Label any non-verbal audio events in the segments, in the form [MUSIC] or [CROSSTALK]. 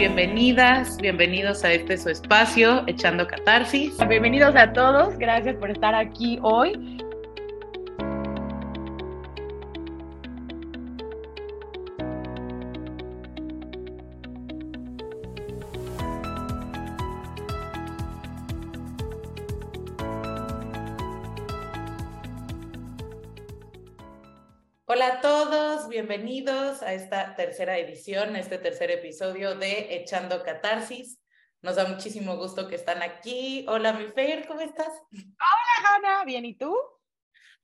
bienvenidas, bienvenidos a este su espacio, Echando Catarsis. Bienvenidos a todos, gracias por estar aquí hoy. Hola a todos, bienvenidos a esta tercera edición, este tercer episodio de Echando Catarsis. Nos da muchísimo gusto que están aquí. Hola, mi Fer, ¿cómo estás? Hola, Hanna, bien, ¿y tú?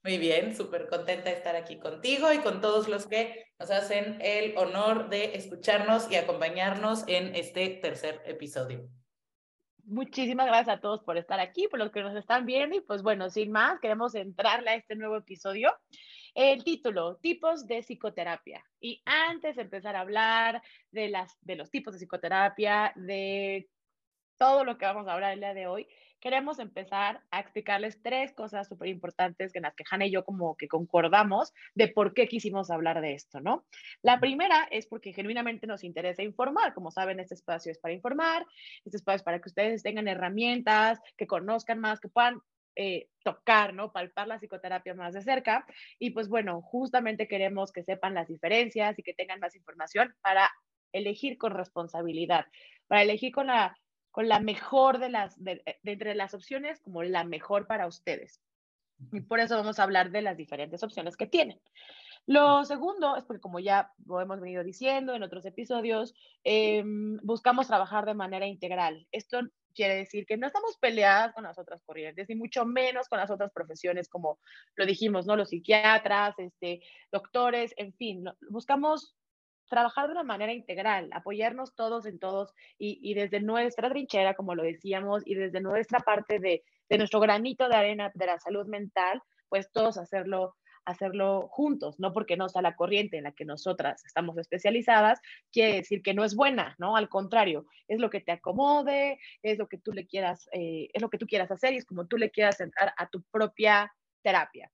Muy bien, súper contenta de estar aquí contigo y con todos los que nos hacen el honor de escucharnos y acompañarnos en este tercer episodio. Muchísimas gracias a todos por estar aquí, por los que nos están viendo y pues bueno, sin más, queremos entrarle a este nuevo episodio. El título, tipos de psicoterapia. Y antes de empezar a hablar de, las, de los tipos de psicoterapia, de todo lo que vamos a hablar el día de hoy, queremos empezar a explicarles tres cosas súper importantes en las que Hanna y yo como que concordamos de por qué quisimos hablar de esto, ¿no? La primera es porque genuinamente nos interesa informar. Como saben, este espacio es para informar, este espacio es para que ustedes tengan herramientas, que conozcan más, que puedan eh, tocar, ¿no? Palpar la psicoterapia más de cerca. Y pues bueno, justamente queremos que sepan las diferencias y que tengan más información para elegir con responsabilidad, para elegir con la, con la mejor de las, de, entre las opciones, como la mejor para ustedes. Y por eso vamos a hablar de las diferentes opciones que tienen. Lo segundo es porque, como ya lo hemos venido diciendo en otros episodios, em, buscamos trabajar de manera integral. Esto quiere decir que no estamos peleadas con las otras corrientes, ni mucho menos con las otras profesiones, como lo dijimos, ¿no? Los psiquiatras, este, doctores, en fin, buscamos trabajar de una manera integral, apoyarnos todos en todos y, y, desde nuestra trinchera, como lo decíamos, y desde nuestra parte de, de nuestro granito de arena de la salud mental, pues todos hacerlo hacerlo juntos, no porque no sea la corriente en la que nosotras estamos especializadas, quiere decir que no es buena, ¿no? Al contrario, es lo que te acomode, es lo que tú le quieras, eh, es lo que tú quieras hacer y es como tú le quieras entrar a tu propia terapia.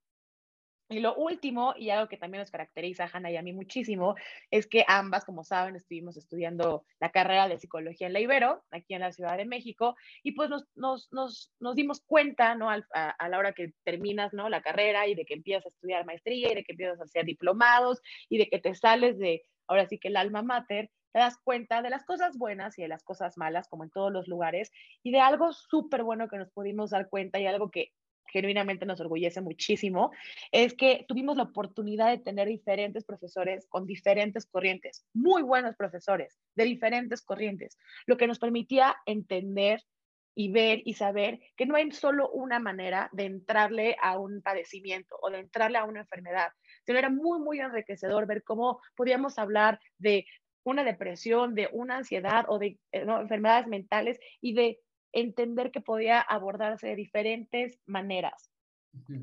Y lo último, y algo que también nos caracteriza a Hanna y a mí muchísimo, es que ambas, como saben, estuvimos estudiando la carrera de psicología en la Ibero, aquí en la Ciudad de México, y pues nos, nos, nos, nos dimos cuenta, ¿no? A, a, la hora que terminas, ¿no? La carrera y de que empiezas a estudiar maestría y de que empiezas a hacer diplomados y de que te sales de, ahora sí que el alma mater, te das cuenta de las cosas buenas y de las cosas malas, como en todos los lugares, y de algo súper bueno que nos pudimos dar cuenta y algo que genuinamente nos orgullece muchísimo, es que tuvimos la oportunidad de tener diferentes profesores con diferentes corrientes, muy buenos profesores de diferentes corrientes, lo que nos permitía entender y ver y saber que no hay solo una manera de entrarle a un padecimiento o de entrarle a una enfermedad, sino era muy, muy enriquecedor ver cómo podíamos hablar de una depresión, de una ansiedad o de eh, enfermedades mentales y de entender que podía abordarse de diferentes maneras.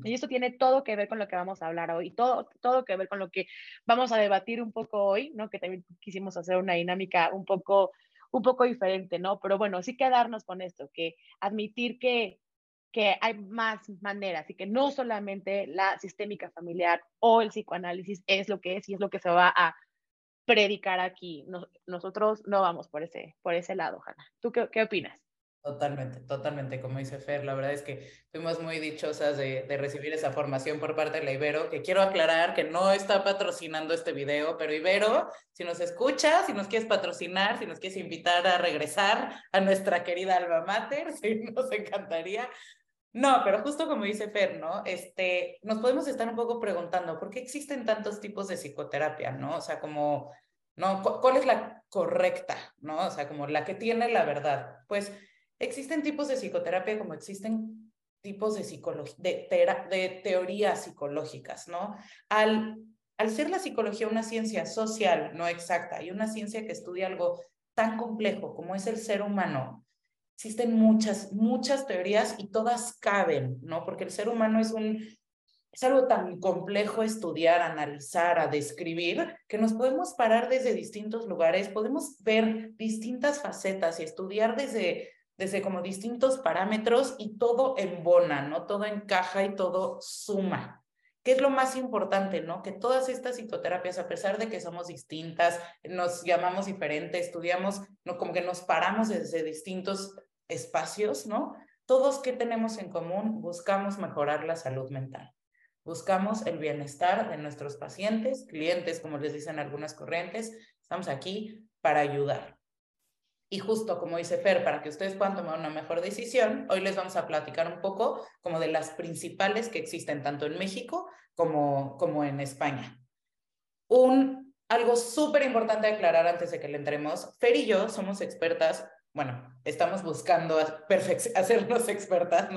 Y eso tiene todo que ver con lo que vamos a hablar hoy, todo, todo que ver con lo que vamos a debatir un poco hoy, ¿no? Que también quisimos hacer una dinámica un poco, un poco diferente, ¿no? Pero bueno, sí quedarnos con esto, que admitir que, que hay más maneras y que no solamente la sistémica familiar o el psicoanálisis es lo que es y es lo que se va a predicar aquí. nosotros no vamos por ese, por ese lado, Hanna. ¿Tú qué, qué opinas? Totalmente, totalmente, como dice Fer, la verdad es que fuimos muy dichosas de, de, recibir esa formación por parte de la Ibero, que quiero aclarar que no está patrocinando este video, pero Ibero, si nos escuchas, si nos quieres patrocinar, si nos quieres invitar a regresar a nuestra querida alma mater, [LAUGHS] sí, nos encantaría. No, pero justo como dice Fer, ¿no? Este, nos podemos estar un poco preguntando, ¿por qué existen tantos tipos de psicoterapia, ¿no? O sea, como, ¿no? ¿Cuál es la correcta, ¿no? O sea, como la que tiene la verdad. Pues Existen tipos de psicoterapia como existen tipos de, de, de teorías psicológicas, ¿no? Al, al ser la psicología una ciencia social, no exacta, y una ciencia que estudia algo tan complejo como es el ser humano, existen muchas, muchas teorías y todas caben, ¿no? Porque el ser humano es un, es algo tan complejo estudiar, analizar, a describir, que nos podemos parar desde distintos lugares, podemos ver distintas facetas y estudiar desde desde como distintos parámetros y todo embona, ¿no? Todo encaja y todo suma. ¿Qué es lo más importante, no? Que todas estas psicoterapias, a pesar de que somos distintas, nos llamamos diferentes, estudiamos, no, como que nos paramos desde distintos espacios, ¿no? Todos que tenemos en común, buscamos mejorar la salud mental. Buscamos el bienestar de nuestros pacientes, clientes, como les dicen algunas corrientes. Estamos aquí para ayudar. Y justo como dice Fer, para que ustedes puedan tomar una mejor decisión, hoy les vamos a platicar un poco como de las principales que existen tanto en México como, como en España. Un, algo súper importante aclarar antes de que le entremos, Fer y yo somos expertas, bueno, estamos buscando [LAUGHS] hacernos expertas.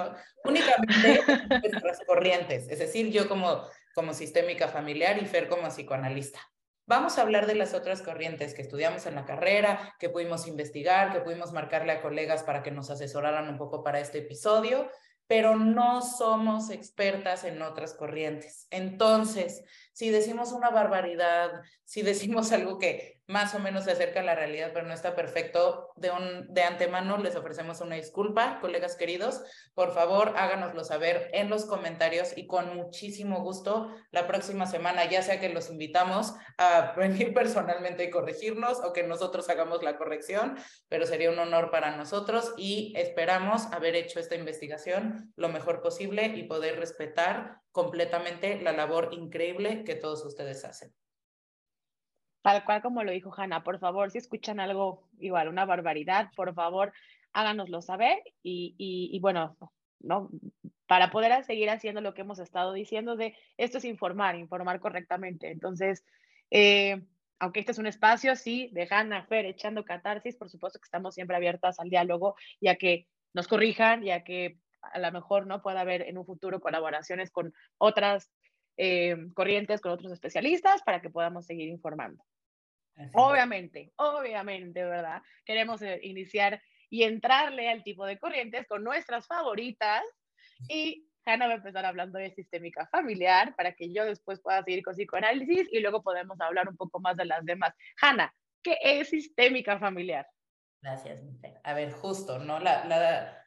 Únicamente en nuestras corrientes, es decir, yo como, como sistémica familiar y Fer como psicoanalista. Vamos a hablar de las otras corrientes que estudiamos en la carrera, que pudimos investigar, que pudimos marcarle a colegas para que nos asesoraran un poco para este episodio, pero no somos expertas en otras corrientes. Entonces, si decimos una barbaridad, si decimos algo que más o menos se acerca a la realidad, pero no está perfecto, de, un, de antemano les ofrecemos una disculpa, colegas queridos. Por favor, háganoslo saber en los comentarios y con muchísimo gusto la próxima semana, ya sea que los invitamos a [LAUGHS] venir personalmente y corregirnos o que nosotros hagamos la corrección, pero sería un honor para nosotros y esperamos haber hecho esta investigación lo mejor posible y poder respetar completamente la labor increíble que todos ustedes hacen. Tal cual como lo dijo Hanna, por favor, si escuchan algo igual, una barbaridad, por favor, háganoslo saber y, y, bueno, ¿no? Para poder seguir haciendo lo que hemos estado diciendo de esto es informar, informar correctamente. Entonces, eh, aunque este es un espacio, sí, de Hanna, Fer, echando catarsis, por supuesto que estamos siempre abiertas al diálogo ya que nos corrijan, ya que a lo mejor no pueda haber en un futuro colaboraciones con otras eh, corrientes, con otros especialistas, para que podamos seguir informando. Obviamente, obviamente, ¿verdad? Queremos eh, iniciar y entrarle al tipo de corrientes con nuestras favoritas y Hanna va a empezar hablando de sistémica familiar para que yo después pueda seguir con psicoanálisis y luego podemos hablar un poco más de las demás. Hanna, ¿qué es sistémica familiar? Gracias, A ver, justo, ¿no? La, la,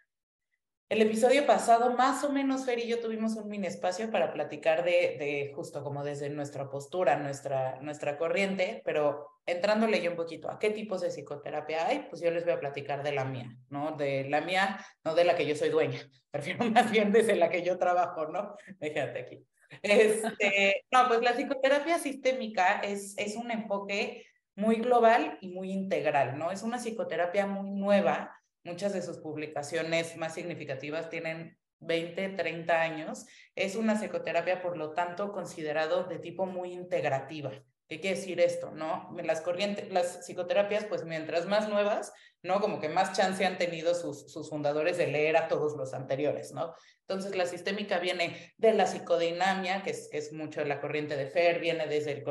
el episodio pasado, más o menos, Fer y yo tuvimos un mini espacio para platicar de, de justo como desde nuestra postura, nuestra, nuestra corriente, pero entrándole yo un poquito a qué tipos de psicoterapia hay, pues yo les voy a platicar de la mía, ¿no? De la mía, no de la que yo soy dueña, [LAUGHS] prefiero más bien desde la que yo trabajo, ¿no? Déjate aquí. Este, [LAUGHS] no, pues la psicoterapia sistémica es, es un enfoque muy global y muy integral, ¿no? Es una psicoterapia muy nueva Muchas de sus publicaciones más significativas tienen 20, 30 años. Es una psicoterapia, por lo tanto, considerado de tipo muy integrativa. ¿Qué quiere decir esto? ¿No? Las corrientes, las psicoterapias, pues mientras más nuevas, ¿no? Como que más chance han tenido sus, sus fundadores de leer a todos los anteriores, ¿no? Entonces, la sistémica viene de la psicodinamia, que es, que es mucho la corriente de Fer, viene desde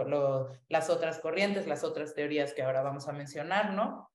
las otras corrientes, las otras teorías que ahora vamos a mencionar, ¿no?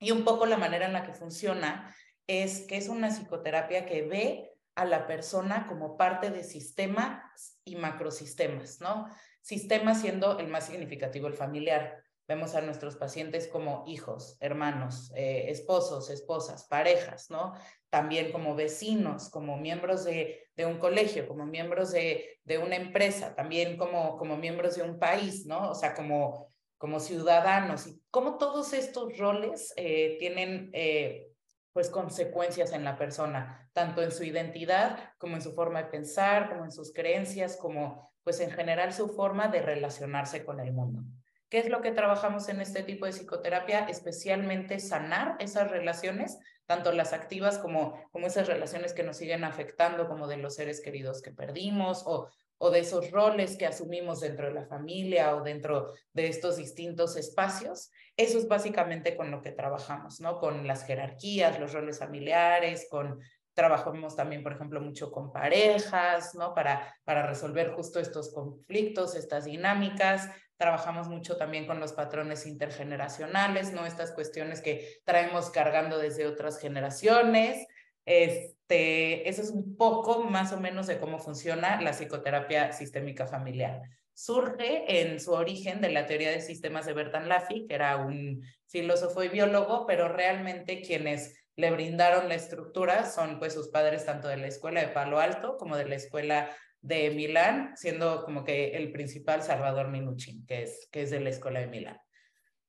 Y un poco la manera en la que funciona es que es una psicoterapia que ve a la persona como parte de sistemas y macrosistemas, ¿no? Sistema siendo el más significativo, el familiar. Vemos a nuestros pacientes como hijos, hermanos, eh, esposos, esposas, parejas, ¿no? También como vecinos, como miembros de, de un colegio, como miembros de, de, una empresa, también como, como miembros de un país, ¿no? O sea, como como ciudadanos y cómo todos estos roles eh, tienen eh, pues consecuencias en la persona, tanto en su identidad como en su forma de pensar, como en sus creencias, como pues en general su forma de relacionarse con el mundo. ¿Qué es lo que trabajamos en este tipo de psicoterapia? Especialmente sanar esas relaciones, tanto las activas como, como esas relaciones que nos siguen afectando, como de los seres queridos que perdimos o, o de esos roles que asumimos dentro de la familia o dentro de estos distintos espacios. Eso es básicamente con lo que trabajamos, ¿no? Con las jerarquías, los roles familiares, con trabajamos también, por ejemplo, mucho con parejas, ¿no? Para, para resolver justo estos conflictos, estas dinámicas. Trabajamos mucho también con los patrones intergeneracionales, ¿no? Estas cuestiones que traemos cargando desde otras generaciones. Este, eso es un poco más o menos de cómo funciona la psicoterapia sistémica familiar. Surge en su origen de la teoría de sistemas de Bertan Laffy, que era un filósofo y biólogo, pero realmente quienes le brindaron la estructura son pues sus padres tanto de la escuela de Palo Alto como de la escuela de Milán, siendo como que el principal Salvador Minuchin, que es, que es de la Escuela de Milán.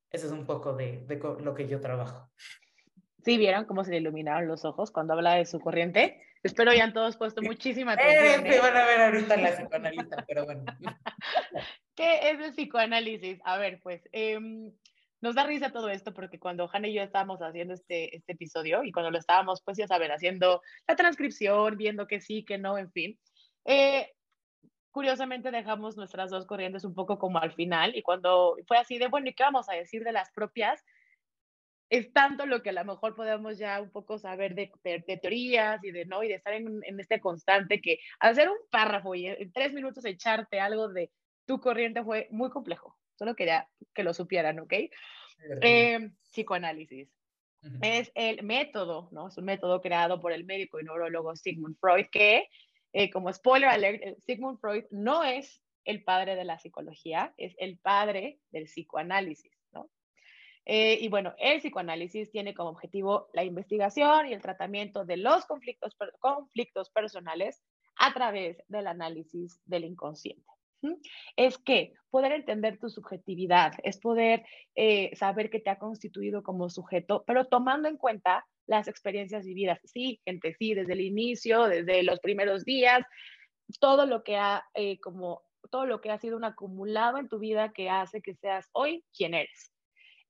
Eso es un poco de lo que yo trabajo. Sí, vieron cómo se le iluminaron los ojos cuando habla de su corriente. Espero hayan todos puesto muchísima atención. Eh, ¿eh? van a ver ahorita la psicoanalista, pero bueno. [LAUGHS] ¿Qué es el psicoanálisis? A ver, pues em, nos da risa todo esto porque cuando Hanna y yo estábamos haciendo este, este episodio y cuando lo estábamos, pues ya saben, haciendo la transcripción, viendo que sí, que no, en fin, eh, curiosamente dejamos nuestras dos corrientes un poco como al final y cuando fue así de, bueno, ¿y qué vamos a decir de las propias? Es tanto lo que a lo mejor podemos ya un poco saber de, teorías y de no y de estar en, este constante que hacer un párrafo y en tres minutos echarte algo de tu corriente fue muy complejo. Solo quería que lo supieran, ¿ok? Eh, psicoanálisis. Es el método, ¿no? Es un método creado por el médico y neurólogo Sigmund Freud que, eh, como spoiler alert, eh, Sigmund Freud no es el padre de la psicología, es el padre del psicoanálisis. Eh, y bueno, el psicoanálisis tiene como objetivo la investigación y el tratamiento de los conflictos, personales a través del análisis del inconsciente. Es que poder entender tu subjetividad, es poder eh, saber que te ha constituido como sujeto, pero tomando en cuenta las experiencias vividas. Sí, gente, sí, desde el inicio, desde los primeros días, todo lo que ha eh, como todo lo que ha sido un acumulado en tu vida que hace que seas hoy quien eres.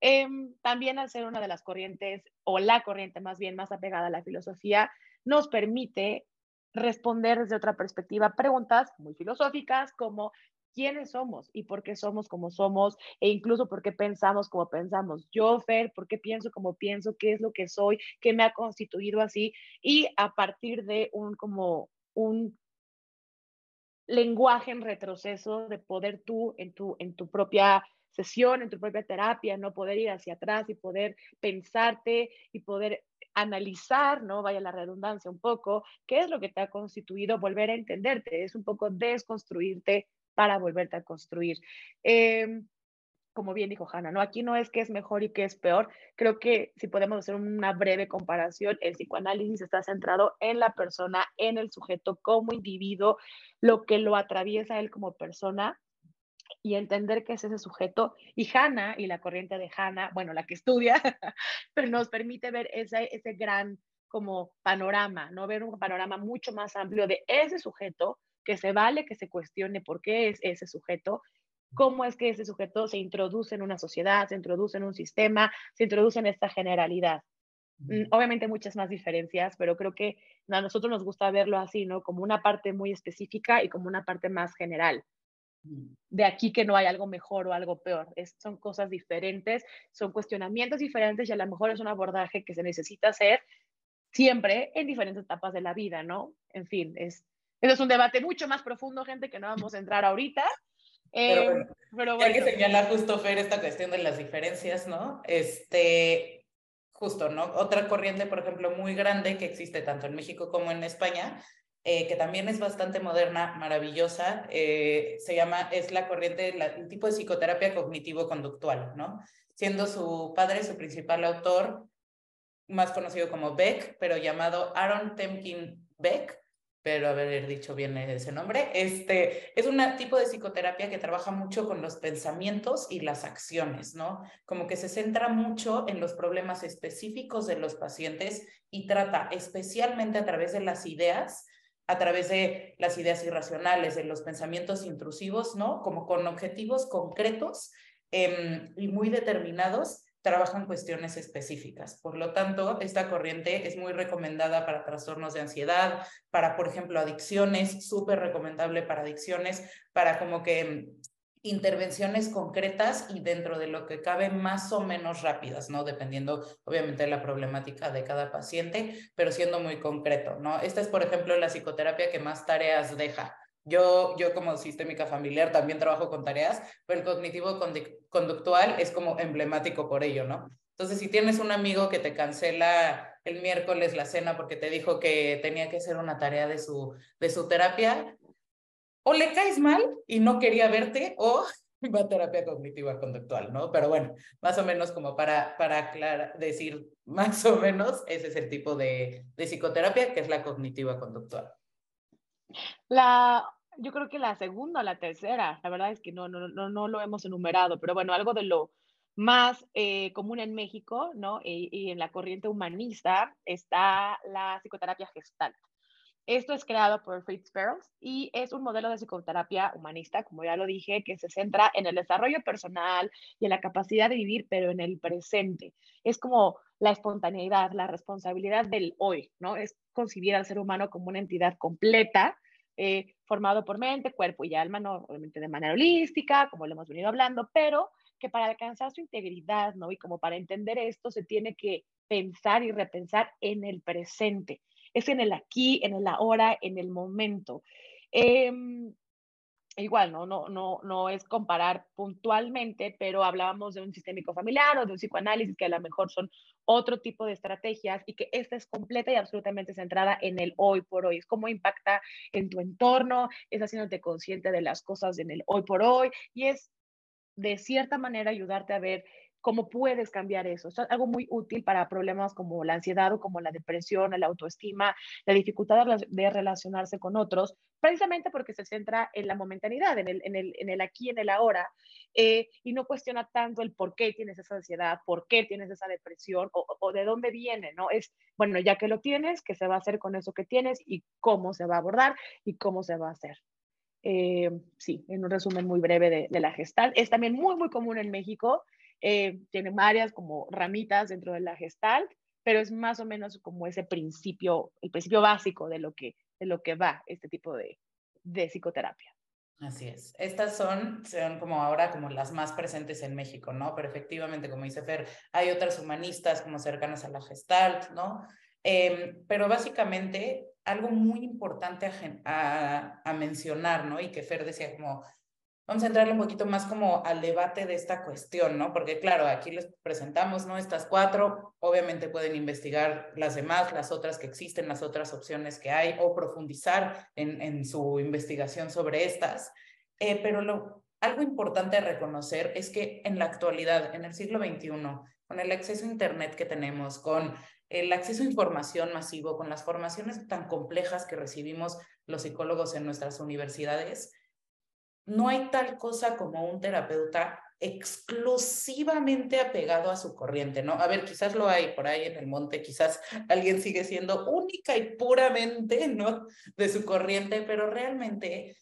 Em, también al ser una de las corrientes, o la corriente más bien más apegada a la filosofía, nos permite responder desde otra perspectiva preguntas muy filosóficas como quiénes somos y por qué somos como somos e incluso por qué pensamos como pensamos. Yo, Fer, ¿por qué pienso como pienso? ¿Qué es lo que soy? ¿Qué me ha constituido así? Y a partir de un como un lenguaje en retroceso de poder tú en tu, en tu propia sesión, en tu propia terapia, no poder ir hacia atrás y poder pensarte y poder analizar, ¿no? Vaya la redundancia un poco, qué es lo que te ha constituido, volver a entenderte, es un poco desconstruirte para volverte a construir. Em, como bien dijo Hanna, ¿no? Aquí no es que es mejor y que es peor. Creo que si podemos hacer una breve comparación, el psicoanálisis está centrado en la persona, en el sujeto como individuo, lo que lo atraviesa él como persona y entender qué es ese sujeto. Y Hannah y la corriente de Hannah, bueno, la que estudia, [LAUGHS] pero nos permite ver ese, ese gran como panorama, ¿no? Ver un panorama mucho más amplio de ese sujeto, que se vale que se cuestione por qué es ese sujeto, cómo es que ese sujeto se introduce en una sociedad, se introduce en un sistema, se introduce en esta generalidad. Mm, obviamente muchas más diferencias, pero creo que a nosotros nos gusta verlo así, ¿no? Como una parte muy específica y como una parte más general. De aquí que no hay algo mejor o algo peor. son cosas diferentes, son cuestionamientos diferentes y a lo mejor es un abordaje que se necesita hacer siempre en diferentes etapas de la vida, ¿no? En fin, es, eso es un debate mucho más profundo, gente, que no vamos a entrar ahorita. pero, eh, bueno, hay que señalar justo, Fer, esta cuestión de las diferencias, ¿no? Este, justo, ¿no? Otra corriente, por ejemplo, muy grande que existe tanto en México como en España, eh, que también es bastante moderna, maravillosa, eh, se llama, es la corriente, el tipo de psicoterapia cognitivo-conductual, ¿no? Siendo su padre su principal autor, más conocido como Beck, pero llamado Aaron Temkin Beck, pero haber dicho bien ese nombre, este, es un tipo de psicoterapia que trabaja mucho con los pensamientos y las acciones, ¿no? Como que se centra mucho en los problemas específicos de los pacientes y trata especialmente a través de las ideas a través de las ideas irracionales, de los pensamientos intrusivos, ¿no? Como con objetivos concretos em, y muy determinados, trabajan cuestiones específicas. Por lo tanto, esta corriente es muy recomendada para trastornos de ansiedad, para, por ejemplo, adicciones, súper recomendable para adicciones, para como que em, intervenciones concretas y dentro de lo que cabe más o menos rápidas, ¿no? Dependiendo obviamente de la problemática de cada paciente, pero siendo muy concreto, ¿no? Esta es, por ejemplo, la psicoterapia que más tareas deja. Yo, yo como sistémica familiar también trabajo con tareas, pero el cognitivo conductual es como emblemático por ello, ¿no? Entonces, si tienes un amigo que te cancela el miércoles la cena porque te dijo que tenía que hacer una tarea de su, de su terapia, o le caes mal y no quería verte o [LAUGHS] va a terapia cognitiva conductual, ¿no? Pero bueno, más o menos como para, para aclarar, decir más o menos, ese es el tipo de, de psicoterapia que es la cognitiva conductual. La yo creo que la segunda o la tercera, la verdad es que no, no, no, no lo hemos enumerado, pero bueno, algo de lo más eh, común en México, ¿no? Y, en la corriente humanista está la psicoterapia gestalt. Esto es creado por Fritz Perls y es un modelo de psicoterapia humanista, como ya lo dije, que se centra en el desarrollo personal y en la capacidad de vivir, pero en el presente. Es como la espontaneidad, la responsabilidad del hoy, ¿no? Es concebir al ser humano como una entidad completa, eh, formado por mente, cuerpo y alma, no obviamente de manera holística, como lo hemos venido hablando, pero que para alcanzar su integridad, ¿no? Y como para entender esto, se tiene que pensar y repensar en el presente es en el aquí, en el ahora, en el momento. Em, igual, ¿no? No, no, no es comparar puntualmente, pero hablábamos de un sistémico familiar o de un psicoanálisis que a lo mejor son otro tipo de estrategias y que esta es completa y absolutamente centrada en el hoy por hoy. Es cómo impacta en tu entorno, es haciéndote consciente de las cosas en el hoy por hoy y es de cierta manera ayudarte a ver cómo puedes cambiar eso. Es algo muy útil para problemas como la ansiedad o como la depresión, la autoestima, la dificultad de relacionarse con otros, precisamente porque se centra en la momentaneidad, en el, en el, en el aquí, en el ahora, eh, y no cuestiona tanto el por qué tienes esa ansiedad, por qué tienes esa depresión o, o, de dónde viene, ¿no? Es, bueno, ya que lo tienes, ¿qué se va a hacer con eso que tienes y cómo se va a abordar y cómo se va a hacer? Eh, sí, en un resumen muy breve de, de la gestal. Es también muy, muy común en México eh, tiene varias como ramitas dentro de la gestalt, pero es más o menos como ese principio, el principio básico de lo que, de lo que va este tipo de, de psicoterapia. Así es. Estas son, son como ahora como las más presentes en México, ¿no? Pero efectivamente, como dice Fer, hay otras humanistas como cercanas a la Gestalt, ¿no? Eh, pero básicamente algo muy importante a, a, a, mencionar, ¿no? Y que Fer decía como, vamos a un poquito más como al debate de esta cuestión, ¿no? Porque claro, aquí les presentamos, ¿no? Estas cuatro, obviamente pueden investigar las demás, las otras que existen, las otras opciones que hay, o profundizar en, en su investigación sobre estas. Eh, pero lo, algo importante a reconocer es que en la actualidad, en el siglo XXI, con el acceso a Internet que tenemos, con el acceso a información masivo, con las formaciones tan complejas que recibimos los psicólogos en nuestras universidades, no hay tal cosa como un terapeuta exclusivamente apegado a su corriente, ¿no? A ver, quizás lo hay por ahí en el monte, quizás alguien sigue siendo única y puramente, ¿no? De su corriente, pero realmente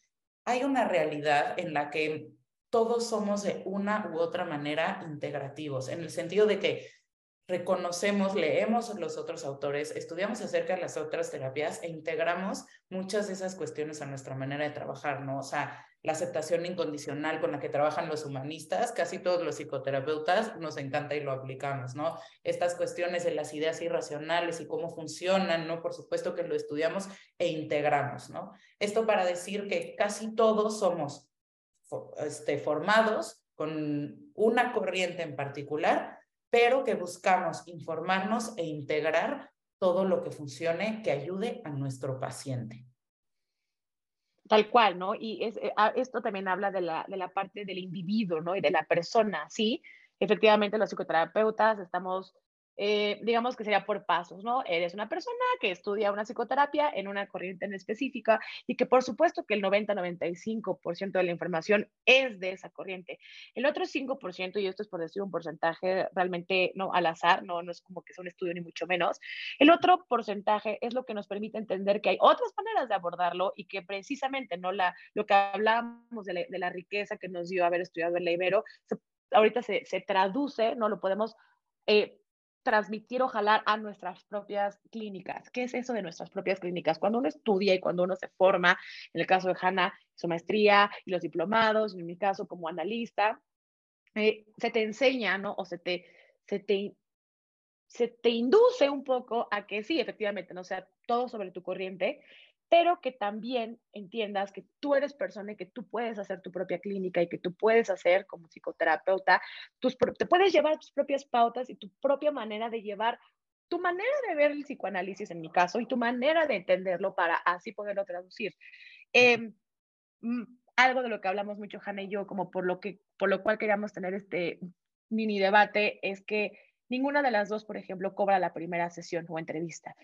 hay una realidad en la que todos somos de una u otra manera integrativos, en el sentido de que reconocemos, leemos los otros autores, estudiamos acerca de las otras terapias e integramos muchas de esas cuestiones a nuestra manera de trabajar, ¿no? O sea, la aceptación incondicional con la que trabajan los humanistas, casi todos los psicoterapeutas nos encanta y lo aplicamos, ¿no? Estas cuestiones de las ideas irracionales y cómo funcionan, ¿no? Por supuesto que lo estudiamos e integramos, ¿no? Esto para decir que casi todos somos este, formados con una corriente en particular, pero que buscamos informarnos e integrar todo lo que funcione que ayude a nuestro paciente. Tal cual, ¿no? Y es, eh, ah, esto también habla de la, de la parte del individuo, ¿no? Y de la persona, ¿sí? Efectivamente, los psicoterapeutas estamos eh, digamos que sería por pasos, ¿no? Eres una persona que estudia una psicoterapia en una corriente en específica y que por supuesto que el 90-95% de la información es de esa corriente. El otro 5%, y esto es por decir un porcentaje realmente no al azar, no, no es como que sea un estudio ni mucho menos, el otro porcentaje es lo que nos permite entender que hay otras maneras de abordarlo y que precisamente, ¿no? La, lo que hablábamos de la, de la riqueza que nos dio haber estudiado el Ibero, ahorita se, se, traduce, ¿no? Lo podemos... Eh, transmitir o jalar a nuestras propias clínicas. ¿Qué es eso de nuestras propias clínicas? Cuando uno estudia y cuando uno se forma, en el caso de Hanna, su maestría y los diplomados, en mi caso como analista, eh, se te enseña, ¿no? O se te, se te, se te induce un poco a que sí, efectivamente, no sea todo sobre tu corriente, pero que también entiendas que tú eres persona y que tú puedes hacer tu propia clínica y que tú puedes hacer como psicoterapeuta, tus, te puedes llevar tus propias pautas y tu propia manera de llevar tu manera de ver el psicoanálisis en mi caso y tu manera de entenderlo para así poderlo traducir. Eh, algo de lo que hablamos mucho Hanna y yo, como por lo, que, por lo cual queríamos tener este mini debate, es que ninguna de las dos, por ejemplo, cobra la primera sesión o entrevista.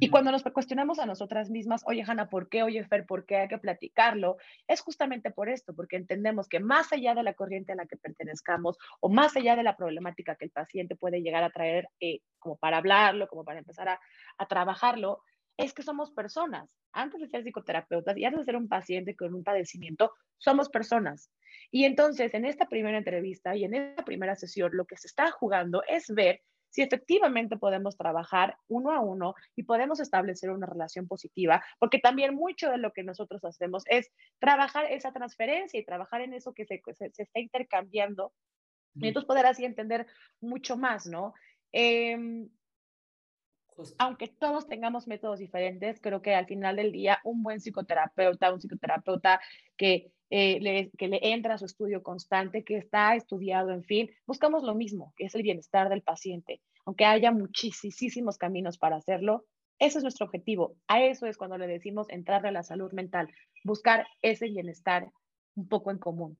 Y cuando nos cuestionamos a nosotras mismas, oye, Hanna, ¿por qué? Oye, Fer, ¿por qué hay que platicarlo? Es justamente por esto, porque entendemos que más allá de la corriente a la que pertenezcamos o más allá de la problemática que el paciente puede llegar a traer eh, como para hablarlo, como para empezar a, a trabajarlo, es que somos personas. Antes de ser psicoterapeutas y antes de ser un paciente con un padecimiento, somos personas. Y entonces, en esta primera entrevista y en esta primera sesión, lo que se está jugando es ver si efectivamente podemos trabajar uno a uno y podemos establecer una relación positiva, porque también mucho de lo que nosotros hacemos es trabajar esa transferencia y trabajar en eso que se, se, está intercambiando, y entonces poder así entender mucho más, ¿no? Em, aunque todos tengamos métodos diferentes, creo que al final del día un buen psicoterapeuta, un psicoterapeuta que eh, le, que le entra a su estudio constante, que está estudiado, en fin, buscamos lo mismo, que es el bienestar del paciente. Aunque haya muchísimos caminos para hacerlo, ese es nuestro objetivo. A eso es cuando le decimos entrar a la salud mental, buscar ese bienestar un poco en común.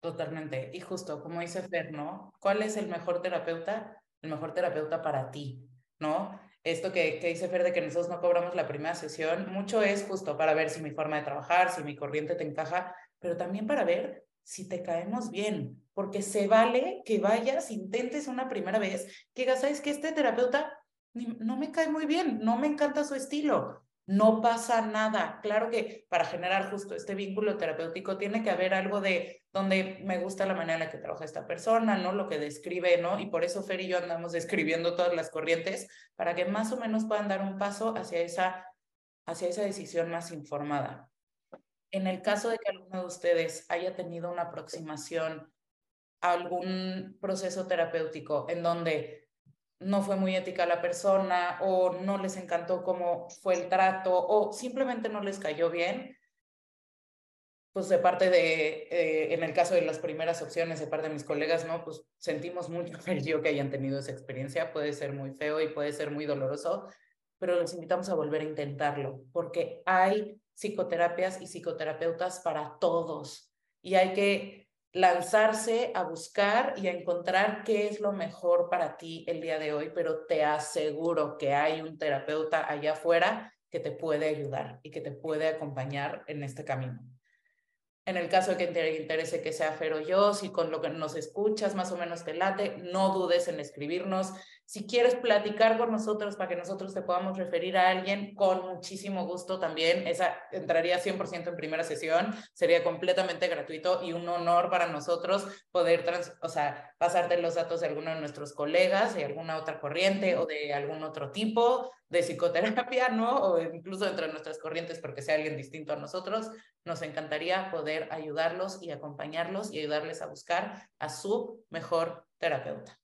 Totalmente. Y justo como dice Fer, ¿no? ¿Cuál es el mejor terapeuta? El mejor terapeuta para ti, ¿no? Esto que, que, dice Fer de que nosotros no cobramos la primera sesión, mucho es justo para ver si mi forma de trabajar, si mi corriente te encaja, pero también para ver si te caemos bien, porque se vale que vayas, intentes una primera vez, que digas, ¿sabes que Este terapeuta no me cae muy bien, no me encanta su estilo, no pasa nada. Claro que para generar justo este vínculo terapéutico tiene que haber algo de donde me gusta la manera en la que trabaja esta persona, ¿no? Lo que describe, ¿no? Y por eso Fer y yo andamos [LAUGHS] describiendo todas las corrientes para que más o menos puedan dar un paso hacia esa, hacia esa decisión más informada. En el caso de que alguno de ustedes haya tenido una aproximación a algún proceso terapéutico en donde no fue muy ética la persona o no les encantó cómo fue el trato o simplemente no les cayó bien, pues de parte de, eh, en el caso de las primeras opciones, de parte de mis colegas, ¿no? Pues sentimos mucho [LAUGHS] el yo que hayan tenido esa experiencia, puede ser muy feo y puede ser muy doloroso, pero los invitamos a volver a intentarlo, porque hay psicoterapias y psicoterapeutas para todos y hay que lanzarse a buscar y a encontrar qué es lo mejor para ti el día de hoy, pero te aseguro que hay un terapeuta allá afuera que te puede ayudar y que te puede acompañar en este camino. En el caso de que te interese que sea Fero yo, si con lo que nos escuchas más o menos te late, no dudes en escribirnos. Si quieres platicar con nosotros para que nosotros te podamos referir a alguien, con muchísimo gusto también. Esa entraría 100% en primera sesión, sería completamente gratuito y un honor para nosotros poder o sea, pasarte los datos de alguno de nuestros colegas, de alguna otra corriente o de algún otro tipo de psicoterapia, ¿no? O incluso entre nuestras corrientes, porque sea alguien distinto a nosotros. Nos encantaría poder ayudarlos y acompañarlos y ayudarles a buscar a su mejor terapeuta.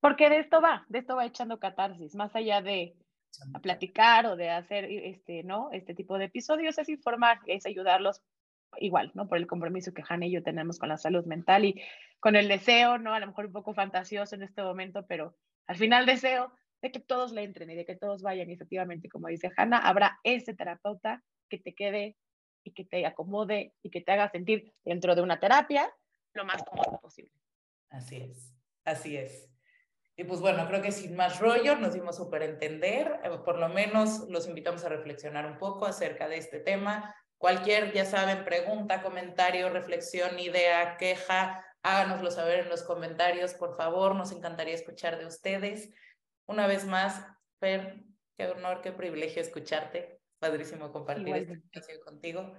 Porque de esto va, de esto va echando catarsis, más allá de platicar o de hacer este, ¿no? este tipo de episodios, es informar, es ayudarlos igual, ¿no? Por el compromiso que Hanna y yo tenemos con la salud mental y con el deseo, ¿no? A lo mejor un poco fantasioso en este momento, pero al final deseo de que todos le entren y de que todos vayan y efectivamente, como dice Hanna, habrá ese terapeuta que te quede y que te acomode y que te haga sentir dentro de una terapia lo más cómodo posible. Así es, así es. Y pues bueno, creo que sin más rollo nos dimos súper entender, eh, por lo menos los invitamos a reflexionar un poco acerca de este tema. Cualquier, ya saben, pregunta, comentario, reflexión, idea, queja, háganoslo saber en los comentarios, por favor, nos encantaría escuchar de ustedes. Una vez más, Fer, qué honor, qué privilegio escucharte. Padrísimo compartir este espacio contigo.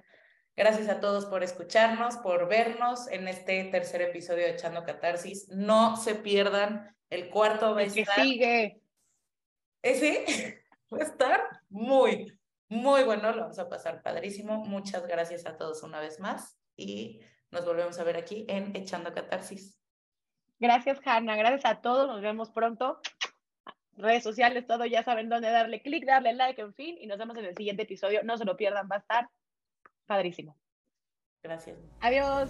Gracias a todos por escucharnos, por vernos en este tercer episodio de Echando Catarsis. No se pierdan el cuarto va a estar. Que sigue. Ese [LAUGHS] va a estar muy, muy bueno. Lo vamos a pasar padrísimo. Muchas gracias a todos una vez más y nos volvemos a ver aquí en Echando Catarsis. Gracias, Hanna. Gracias a todos. Nos vemos pronto. Redes sociales, todo, ya saben dónde darle clic, darle like, en fin. Y nos vemos en el siguiente episodio. No se lo pierdan, va a estar padrísimo. Gracias. Adiós.